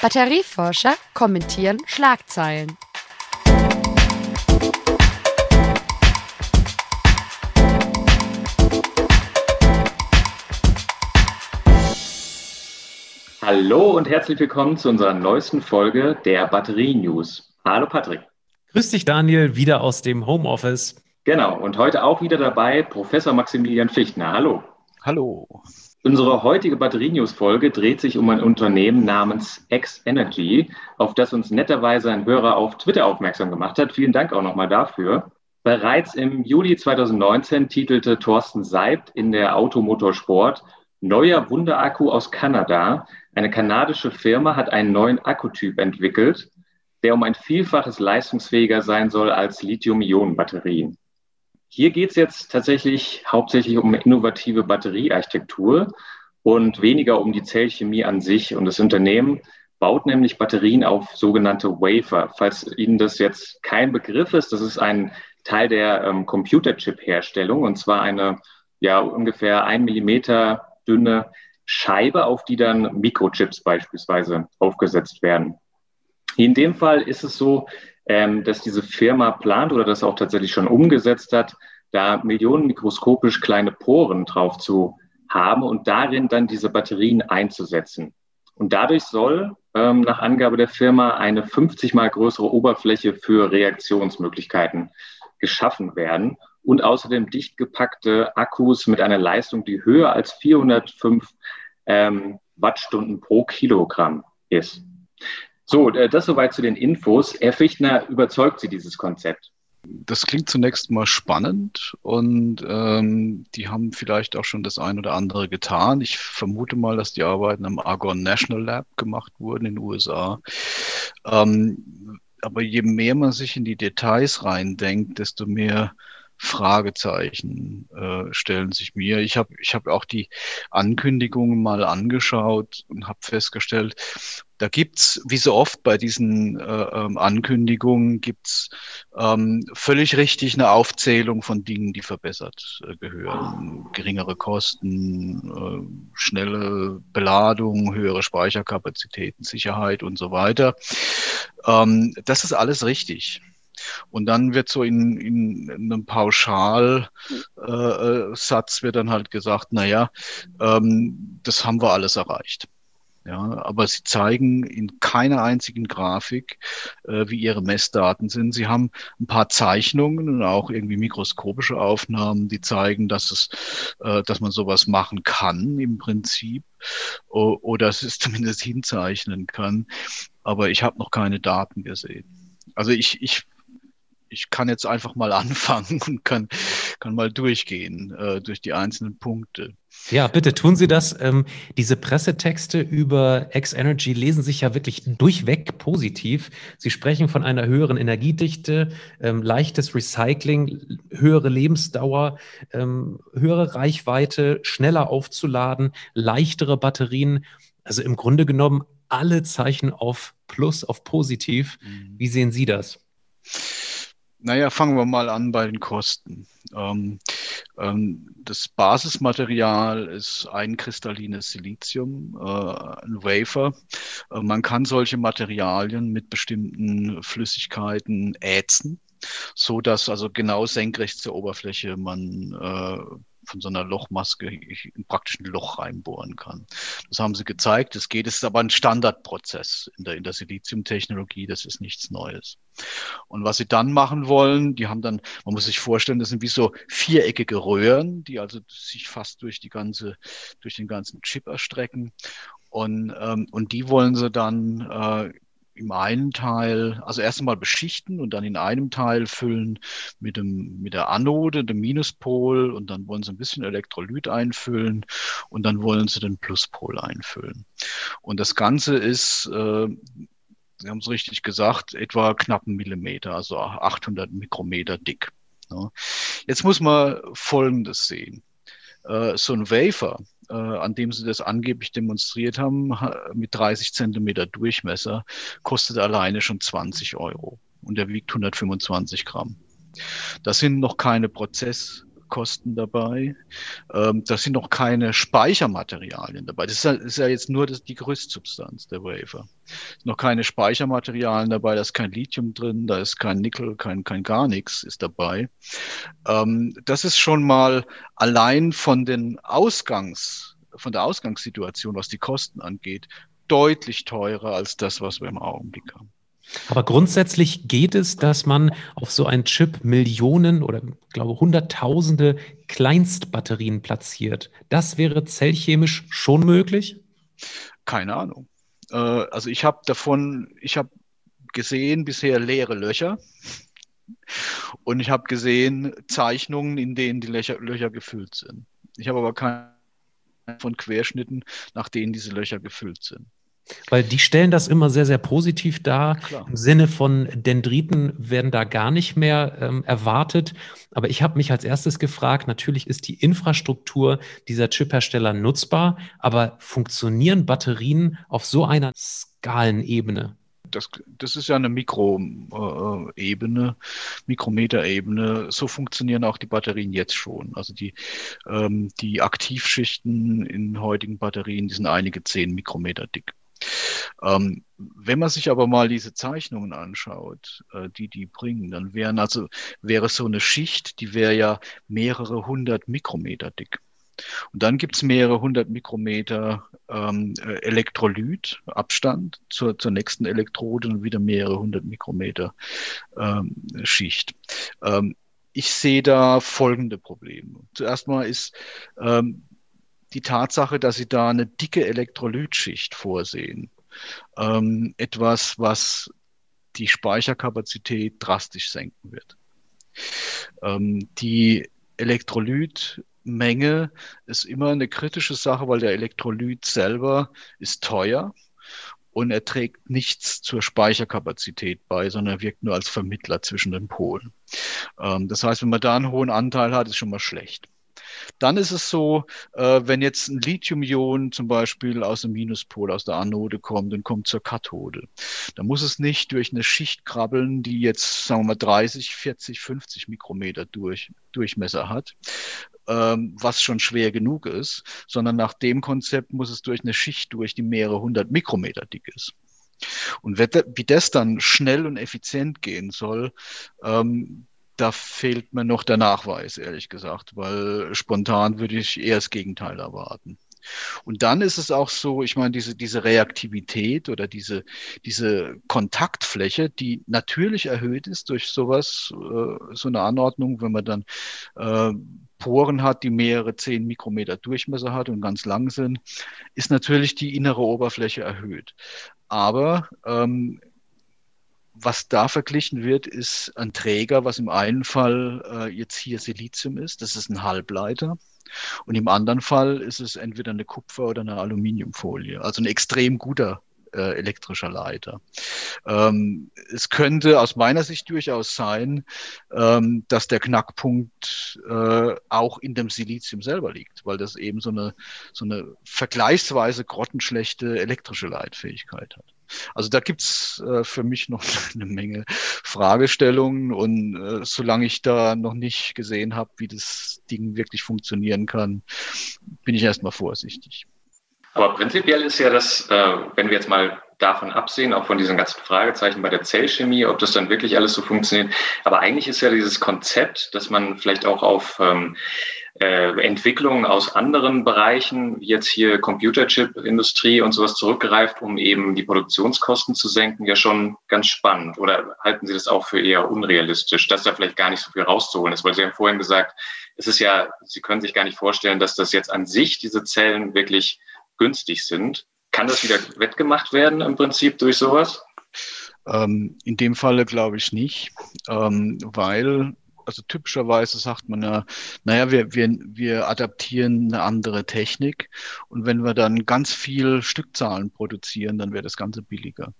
Batterieforscher kommentieren Schlagzeilen. Hallo und herzlich willkommen zu unserer neuesten Folge der Batterie News. Hallo Patrick. Grüß dich Daniel, wieder aus dem Homeoffice. Genau, und heute auch wieder dabei Professor Maximilian Fichtner. Hallo. Hallo. Unsere heutige Batterie-News-Folge dreht sich um ein Unternehmen namens X-Energy, auf das uns netterweise ein Hörer auf Twitter aufmerksam gemacht hat. Vielen Dank auch nochmal dafür. Bereits im Juli 2019 titelte Thorsten Seibt in der Automotorsport Neuer Wunderakku aus Kanada. Eine kanadische Firma hat einen neuen Akkutyp entwickelt, der um ein Vielfaches leistungsfähiger sein soll als Lithium-Ionen-Batterien. Hier geht es jetzt tatsächlich hauptsächlich um innovative Batteriearchitektur und weniger um die Zellchemie an sich. Und das Unternehmen baut nämlich Batterien auf sogenannte Wafer. Falls Ihnen das jetzt kein Begriff ist, das ist ein Teil der ähm, Computerchip-Herstellung und zwar eine ja ungefähr ein Millimeter dünne Scheibe, auf die dann Mikrochips beispielsweise aufgesetzt werden. In dem Fall ist es so, ähm, dass diese Firma plant oder das auch tatsächlich schon umgesetzt hat, da Millionen mikroskopisch kleine Poren drauf zu haben und darin dann diese Batterien einzusetzen. Und dadurch soll ähm, nach Angabe der Firma eine 50 mal größere Oberfläche für Reaktionsmöglichkeiten geschaffen werden und außerdem dicht gepackte Akkus mit einer Leistung, die höher als 405 ähm, Wattstunden pro Kilogramm ist. So, äh, das soweit zu den Infos. Herr Fichtner, überzeugt Sie dieses Konzept? Das klingt zunächst mal spannend und ähm, die haben vielleicht auch schon das ein oder andere getan. Ich vermute mal, dass die Arbeiten am Argonne National Lab gemacht wurden in den USA. Ähm, aber je mehr man sich in die Details reindenkt, desto mehr Fragezeichen äh, stellen sich mir. Ich habe ich hab auch die Ankündigungen mal angeschaut und habe festgestellt, da gibt's wie so oft bei diesen äh, ähm, Ankündigungen, gibt's ähm, völlig richtig eine Aufzählung von Dingen, die verbessert äh, gehören. Geringere Kosten, äh, schnelle Beladung, höhere Speicherkapazitäten, Sicherheit und so weiter. Ähm, das ist alles richtig. Und dann wird so in, in, in einem Pauschalsatz äh, wird dann halt gesagt, naja, ähm, das haben wir alles erreicht. Ja, aber sie zeigen in keiner einzigen Grafik, äh, wie ihre Messdaten sind. Sie haben ein paar Zeichnungen und auch irgendwie mikroskopische Aufnahmen, die zeigen, dass es, äh, dass man sowas machen kann im Prinzip oder es zumindest hinzeichnen kann. Aber ich habe noch keine Daten gesehen. Also ich, ich ich kann jetzt einfach mal anfangen und kann, kann mal durchgehen äh, durch die einzelnen Punkte. Ja, bitte tun Sie das. Ähm, diese Pressetexte über X-Energy lesen sich ja wirklich durchweg positiv. Sie sprechen von einer höheren Energiedichte, ähm, leichtes Recycling, höhere Lebensdauer, ähm, höhere Reichweite, schneller aufzuladen, leichtere Batterien. Also im Grunde genommen alle Zeichen auf Plus, auf positiv. Mhm. Wie sehen Sie das? Naja, fangen wir mal an bei den Kosten. Ähm, ähm, das Basismaterial ist ein kristallines Silizium, äh, ein Wafer. Äh, man kann solche Materialien mit bestimmten Flüssigkeiten ätzen, so dass also genau senkrecht zur Oberfläche man äh, von so einer Lochmaske in praktisch ein Loch reinbohren kann. Das haben sie gezeigt. Das geht, es ist aber ein Standardprozess in der, in der Siliziumtechnologie. Das ist nichts Neues. Und was sie dann machen wollen, die haben dann, man muss sich vorstellen, das sind wie so viereckige Röhren, die also sich fast durch die ganze, durch den ganzen Chip erstrecken. Und, ähm, und die wollen sie dann äh, im einen Teil, also erst einmal beschichten und dann in einem Teil füllen mit, dem, mit der Anode, dem Minuspol und dann wollen sie ein bisschen Elektrolyt einfüllen und dann wollen sie den Pluspol einfüllen. Und das Ganze ist, äh, Sie haben es richtig gesagt, etwa knapp einen Millimeter, also 800 Mikrometer dick. Ja. Jetzt muss man Folgendes sehen. Äh, so ein Wafer, äh, an dem sie das angeblich demonstriert haben, mit 30 Zentimeter Durchmesser, kostet alleine schon 20 Euro und er wiegt 125 Gramm. Das sind noch keine Prozess Kosten dabei. Ähm, da sind noch keine Speichermaterialien dabei. Das ist ja, ist ja jetzt nur das, die Gerüstsubstanz der Wafer. Noch keine Speichermaterialien dabei, da ist kein Lithium drin, da ist kein Nickel, kein, kein gar nichts ist dabei. Ähm, das ist schon mal allein von den Ausgangs, von der Ausgangssituation, was die Kosten angeht, deutlich teurer als das, was wir im Augenblick haben. Aber grundsätzlich geht es, dass man auf so einen Chip Millionen oder ich glaube Hunderttausende Kleinstbatterien platziert. Das wäre zellchemisch schon möglich? Keine Ahnung. Äh, also ich habe davon, ich habe gesehen bisher leere Löcher und ich habe gesehen Zeichnungen, in denen die Löcher, Löcher gefüllt sind. Ich habe aber keine von Querschnitten, nach denen diese Löcher gefüllt sind. Weil die stellen das immer sehr, sehr positiv dar. Klar. Im Sinne von Dendriten werden da gar nicht mehr ähm, erwartet. Aber ich habe mich als erstes gefragt, natürlich ist die Infrastruktur dieser Chiphersteller nutzbar, aber funktionieren Batterien auf so einer Skalenebene? Das, das ist ja eine Mikroebene, Mikrometerebene. So funktionieren auch die Batterien jetzt schon. Also die, ähm, die Aktivschichten in heutigen Batterien, die sind einige zehn Mikrometer dick. Ähm, wenn man sich aber mal diese Zeichnungen anschaut, äh, die die bringen, dann wären also, wäre so eine Schicht, die wäre ja mehrere hundert Mikrometer dick. Und dann gibt es mehrere hundert Mikrometer ähm, äh, Elektrolyt, Abstand zur, zur nächsten Elektrode und wieder mehrere hundert Mikrometer ähm, Schicht. Ähm, ich sehe da folgende Probleme. Zuerst mal ist ähm, die Tatsache, dass sie da eine dicke Elektrolytschicht vorsehen. Ähm, etwas, was die Speicherkapazität drastisch senken wird. Ähm, die Elektrolytmenge ist immer eine kritische Sache, weil der Elektrolyt selber ist teuer und er trägt nichts zur Speicherkapazität bei, sondern er wirkt nur als Vermittler zwischen den Polen. Ähm, das heißt, wenn man da einen hohen Anteil hat, ist schon mal schlecht. Dann ist es so, äh, wenn jetzt ein Lithium-Ion zum Beispiel aus dem Minuspol, aus der Anode kommt und kommt zur Kathode, dann muss es nicht durch eine Schicht krabbeln, die jetzt, sagen wir mal, 30, 40, 50 Mikrometer durch, Durchmesser hat, ähm, was schon schwer genug ist, sondern nach dem Konzept muss es durch eine Schicht durch, die mehrere hundert Mikrometer dick ist. Und wie das dann schnell und effizient gehen soll, ähm, da fehlt mir noch der Nachweis, ehrlich gesagt, weil spontan würde ich eher das Gegenteil erwarten. Und dann ist es auch so, ich meine, diese, diese Reaktivität oder diese, diese Kontaktfläche, die natürlich erhöht ist durch sowas, äh, so eine Anordnung, wenn man dann äh, Poren hat, die mehrere zehn Mikrometer Durchmesser hat und ganz lang sind, ist natürlich die innere Oberfläche erhöht. Aber ähm, was da verglichen wird, ist ein Träger, was im einen Fall äh, jetzt hier Silizium ist, das ist ein Halbleiter. Und im anderen Fall ist es entweder eine Kupfer- oder eine Aluminiumfolie, also ein extrem guter äh, elektrischer Leiter. Ähm, es könnte aus meiner Sicht durchaus sein, ähm, dass der Knackpunkt äh, auch in dem Silizium selber liegt, weil das eben so eine, so eine vergleichsweise grottenschlechte elektrische Leitfähigkeit hat. Also da gibt's äh, für mich noch eine Menge Fragestellungen und äh, solange ich da noch nicht gesehen habe, wie das Ding wirklich funktionieren kann, bin ich erstmal vorsichtig. Aber prinzipiell ist ja das, äh, wenn wir jetzt mal davon absehen, auch von diesen ganzen Fragezeichen bei der Zellchemie, ob das dann wirklich alles so funktioniert. Aber eigentlich ist ja dieses Konzept, dass man vielleicht auch auf ähm, äh, Entwicklungen aus anderen Bereichen, wie jetzt hier Computerchip-Industrie und sowas zurückgreift, um eben die Produktionskosten zu senken, ja schon ganz spannend. Oder halten Sie das auch für eher unrealistisch, dass da vielleicht gar nicht so viel rauszuholen ist? Weil Sie haben vorhin gesagt, es ist ja, Sie können sich gar nicht vorstellen, dass das jetzt an sich, diese Zellen wirklich günstig sind. Kann das wieder wettgemacht werden im Prinzip durch sowas? Ähm, in dem Falle glaube ich nicht, ähm, weil also typischerweise sagt man ja, naja, wir, wir, wir adaptieren eine andere Technik und wenn wir dann ganz viel Stückzahlen produzieren, dann wäre das Ganze billiger.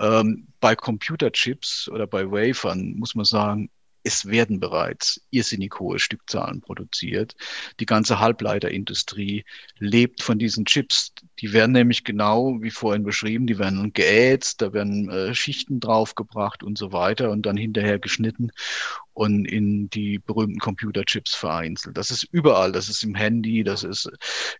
Ähm, bei Computerchips oder bei Wafern muss man sagen, es werden bereits irrsinnig hohe Stückzahlen produziert. Die ganze Halbleiterindustrie lebt von diesen Chips. Die werden nämlich genau wie vorhin beschrieben, die werden geätzt, da werden äh, Schichten draufgebracht und so weiter und dann hinterher geschnitten. und in die berühmten Computerchips vereinzelt. Das ist überall, das ist im Handy, das ist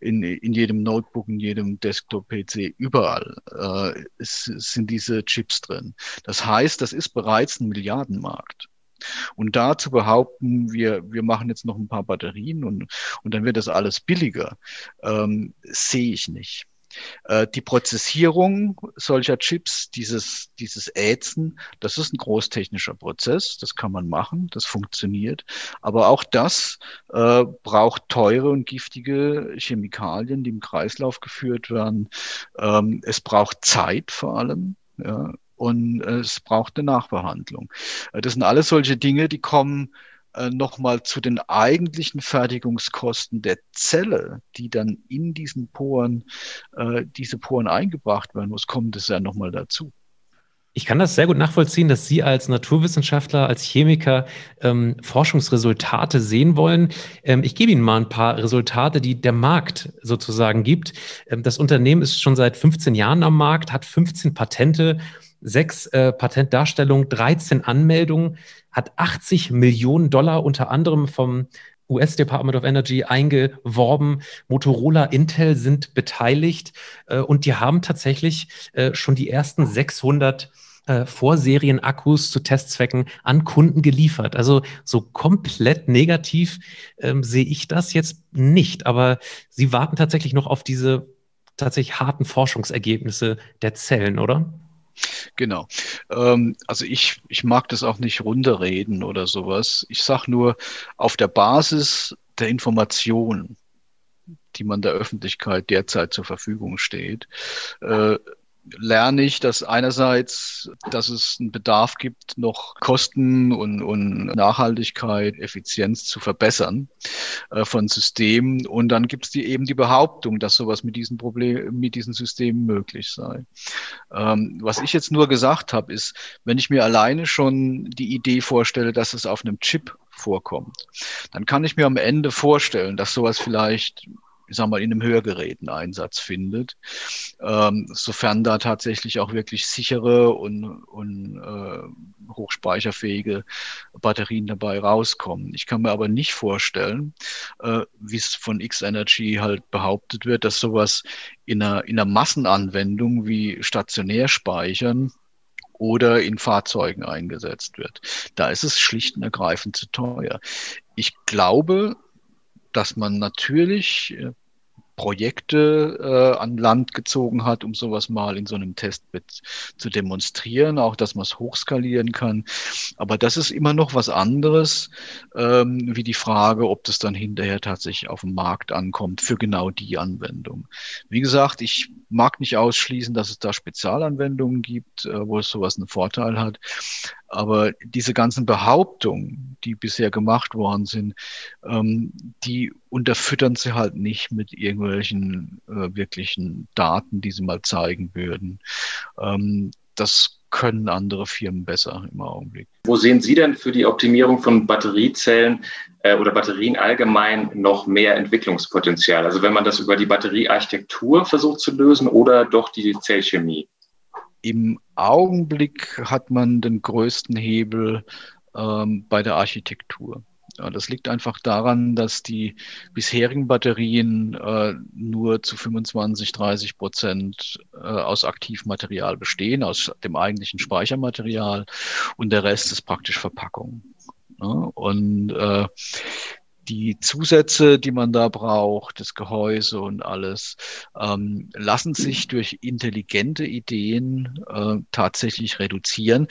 in, in jedem Notebook, in jedem Desktop-PC, überall äh, es, sind diese Chips drin. Das heißt, das ist bereits ein Milliardenmarkt. Und da zu behaupten, wir, wir machen jetzt noch ein paar Batterien und, und dann wird das alles billiger, ähm, sehe ich nicht. Äh, die Prozessierung solcher Chips, dieses, dieses Ätzen, das ist ein großtechnischer Prozess, das kann man machen, das funktioniert. Aber auch das äh, braucht teure und giftige Chemikalien, die im Kreislauf geführt werden. Ähm, es braucht Zeit vor allem. Ja, und es braucht eine Nachbehandlung. Äh, das sind alles solche Dinge, die kommen äh, nochmal zu den eigentlichen Fertigungskosten der Zelle, die dann in diesen Poren, äh, diese Poren eingebracht werden muss, kommt es ja nochmal dazu. Ich kann das sehr gut nachvollziehen, dass Sie als Naturwissenschaftler, als Chemiker ähm, Forschungsresultate sehen wollen. Ähm, ich gebe Ihnen mal ein paar Resultate, die der Markt sozusagen gibt. Ähm, das Unternehmen ist schon seit 15 Jahren am Markt, hat 15 Patente sechs äh, Patentdarstellungen, 13 Anmeldungen, hat 80 Millionen Dollar unter anderem vom US Department of Energy eingeworben. Motorola, Intel sind beteiligt äh, und die haben tatsächlich äh, schon die ersten 600 äh, Vorserien-Akkus zu Testzwecken an Kunden geliefert. Also so komplett negativ ähm, sehe ich das jetzt nicht, aber sie warten tatsächlich noch auf diese tatsächlich harten Forschungsergebnisse der Zellen, oder? Genau. Ähm, also ich, ich mag das auch nicht runterreden oder sowas. Ich sage nur, auf der Basis der Informationen, die man der Öffentlichkeit derzeit zur Verfügung steht, äh, lerne ich, dass einerseits, dass es einen Bedarf gibt, noch Kosten und, und Nachhaltigkeit, Effizienz zu verbessern äh, von Systemen. Und dann gibt es die, eben die Behauptung, dass sowas mit diesen Problemen, mit diesen Systemen möglich sei. Ähm, was ich jetzt nur gesagt habe, ist, wenn ich mir alleine schon die Idee vorstelle, dass es auf einem Chip vorkommt, dann kann ich mir am Ende vorstellen, dass sowas vielleicht ich sag mal, in einem Hörgerät einen Einsatz findet, ähm, sofern da tatsächlich auch wirklich sichere und, und äh, hochspeicherfähige Batterien dabei rauskommen. Ich kann mir aber nicht vorstellen, äh, wie es von X-Energy halt behauptet wird, dass sowas in einer, in einer Massenanwendung wie stationär speichern oder in Fahrzeugen eingesetzt wird. Da ist es schlicht und ergreifend zu teuer. Ich glaube, dass man natürlich äh, Projekte äh, an Land gezogen hat, um sowas mal in so einem Testbit zu demonstrieren, auch dass man es hochskalieren kann. Aber das ist immer noch was anderes, ähm, wie die Frage, ob das dann hinterher tatsächlich auf dem Markt ankommt für genau die Anwendung. Wie gesagt, ich mag nicht ausschließen, dass es da Spezialanwendungen gibt, äh, wo es sowas einen Vorteil hat. Aber diese ganzen Behauptungen, die bisher gemacht worden sind, ähm, die unterfüttern sie halt nicht mit irgendwelchen äh, wirklichen Daten, die sie mal zeigen würden. Ähm, das können andere Firmen besser im Augenblick. Wo sehen Sie denn für die Optimierung von Batteriezellen äh, oder Batterien allgemein noch mehr Entwicklungspotenzial? Also wenn man das über die Batteriearchitektur versucht zu lösen oder doch die Zellchemie? Im Augenblick hat man den größten Hebel ähm, bei der Architektur. Ja, das liegt einfach daran, dass die bisherigen Batterien äh, nur zu 25, 30 Prozent äh, aus Aktivmaterial bestehen, aus dem eigentlichen Speichermaterial und der Rest ist praktisch Verpackung. Ja, und äh, die Zusätze, die man da braucht, das Gehäuse und alles, ähm, lassen sich durch intelligente Ideen äh, tatsächlich reduzieren.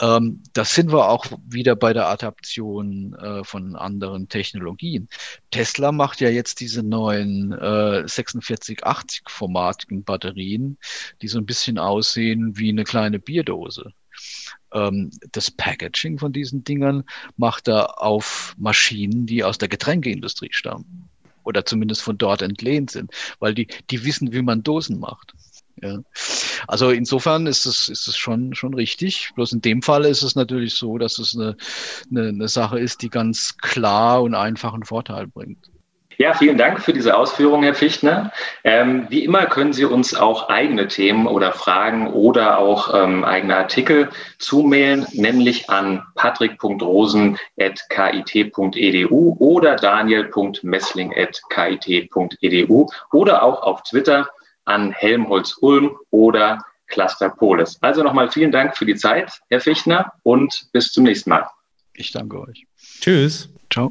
Ähm, das sind wir auch wieder bei der Adaption äh, von anderen Technologien. Tesla macht ja jetzt diese neuen äh, 4680-formatigen Batterien, die so ein bisschen aussehen wie eine kleine Bierdose das Packaging von diesen Dingern macht er auf Maschinen, die aus der Getränkeindustrie stammen oder zumindest von dort entlehnt sind, weil die, die wissen, wie man Dosen macht. Ja. Also insofern ist es, ist es schon, schon richtig. Bloß in dem Fall ist es natürlich so, dass es eine, eine, eine Sache ist, die ganz klar und einfach einen Vorteil bringt. Ja, vielen Dank für diese Ausführungen, Herr Fichtner. Ähm, wie immer können Sie uns auch eigene Themen oder Fragen oder auch ähm, eigene Artikel zumailen, nämlich an patrick.rosen.kit.edu oder daniel.messling.kit.edu oder auch auf Twitter an Helmholtz Ulm oder Cluster Polis. Also nochmal vielen Dank für die Zeit, Herr Fichtner, und bis zum nächsten Mal. Ich danke euch. Tschüss. Ciao.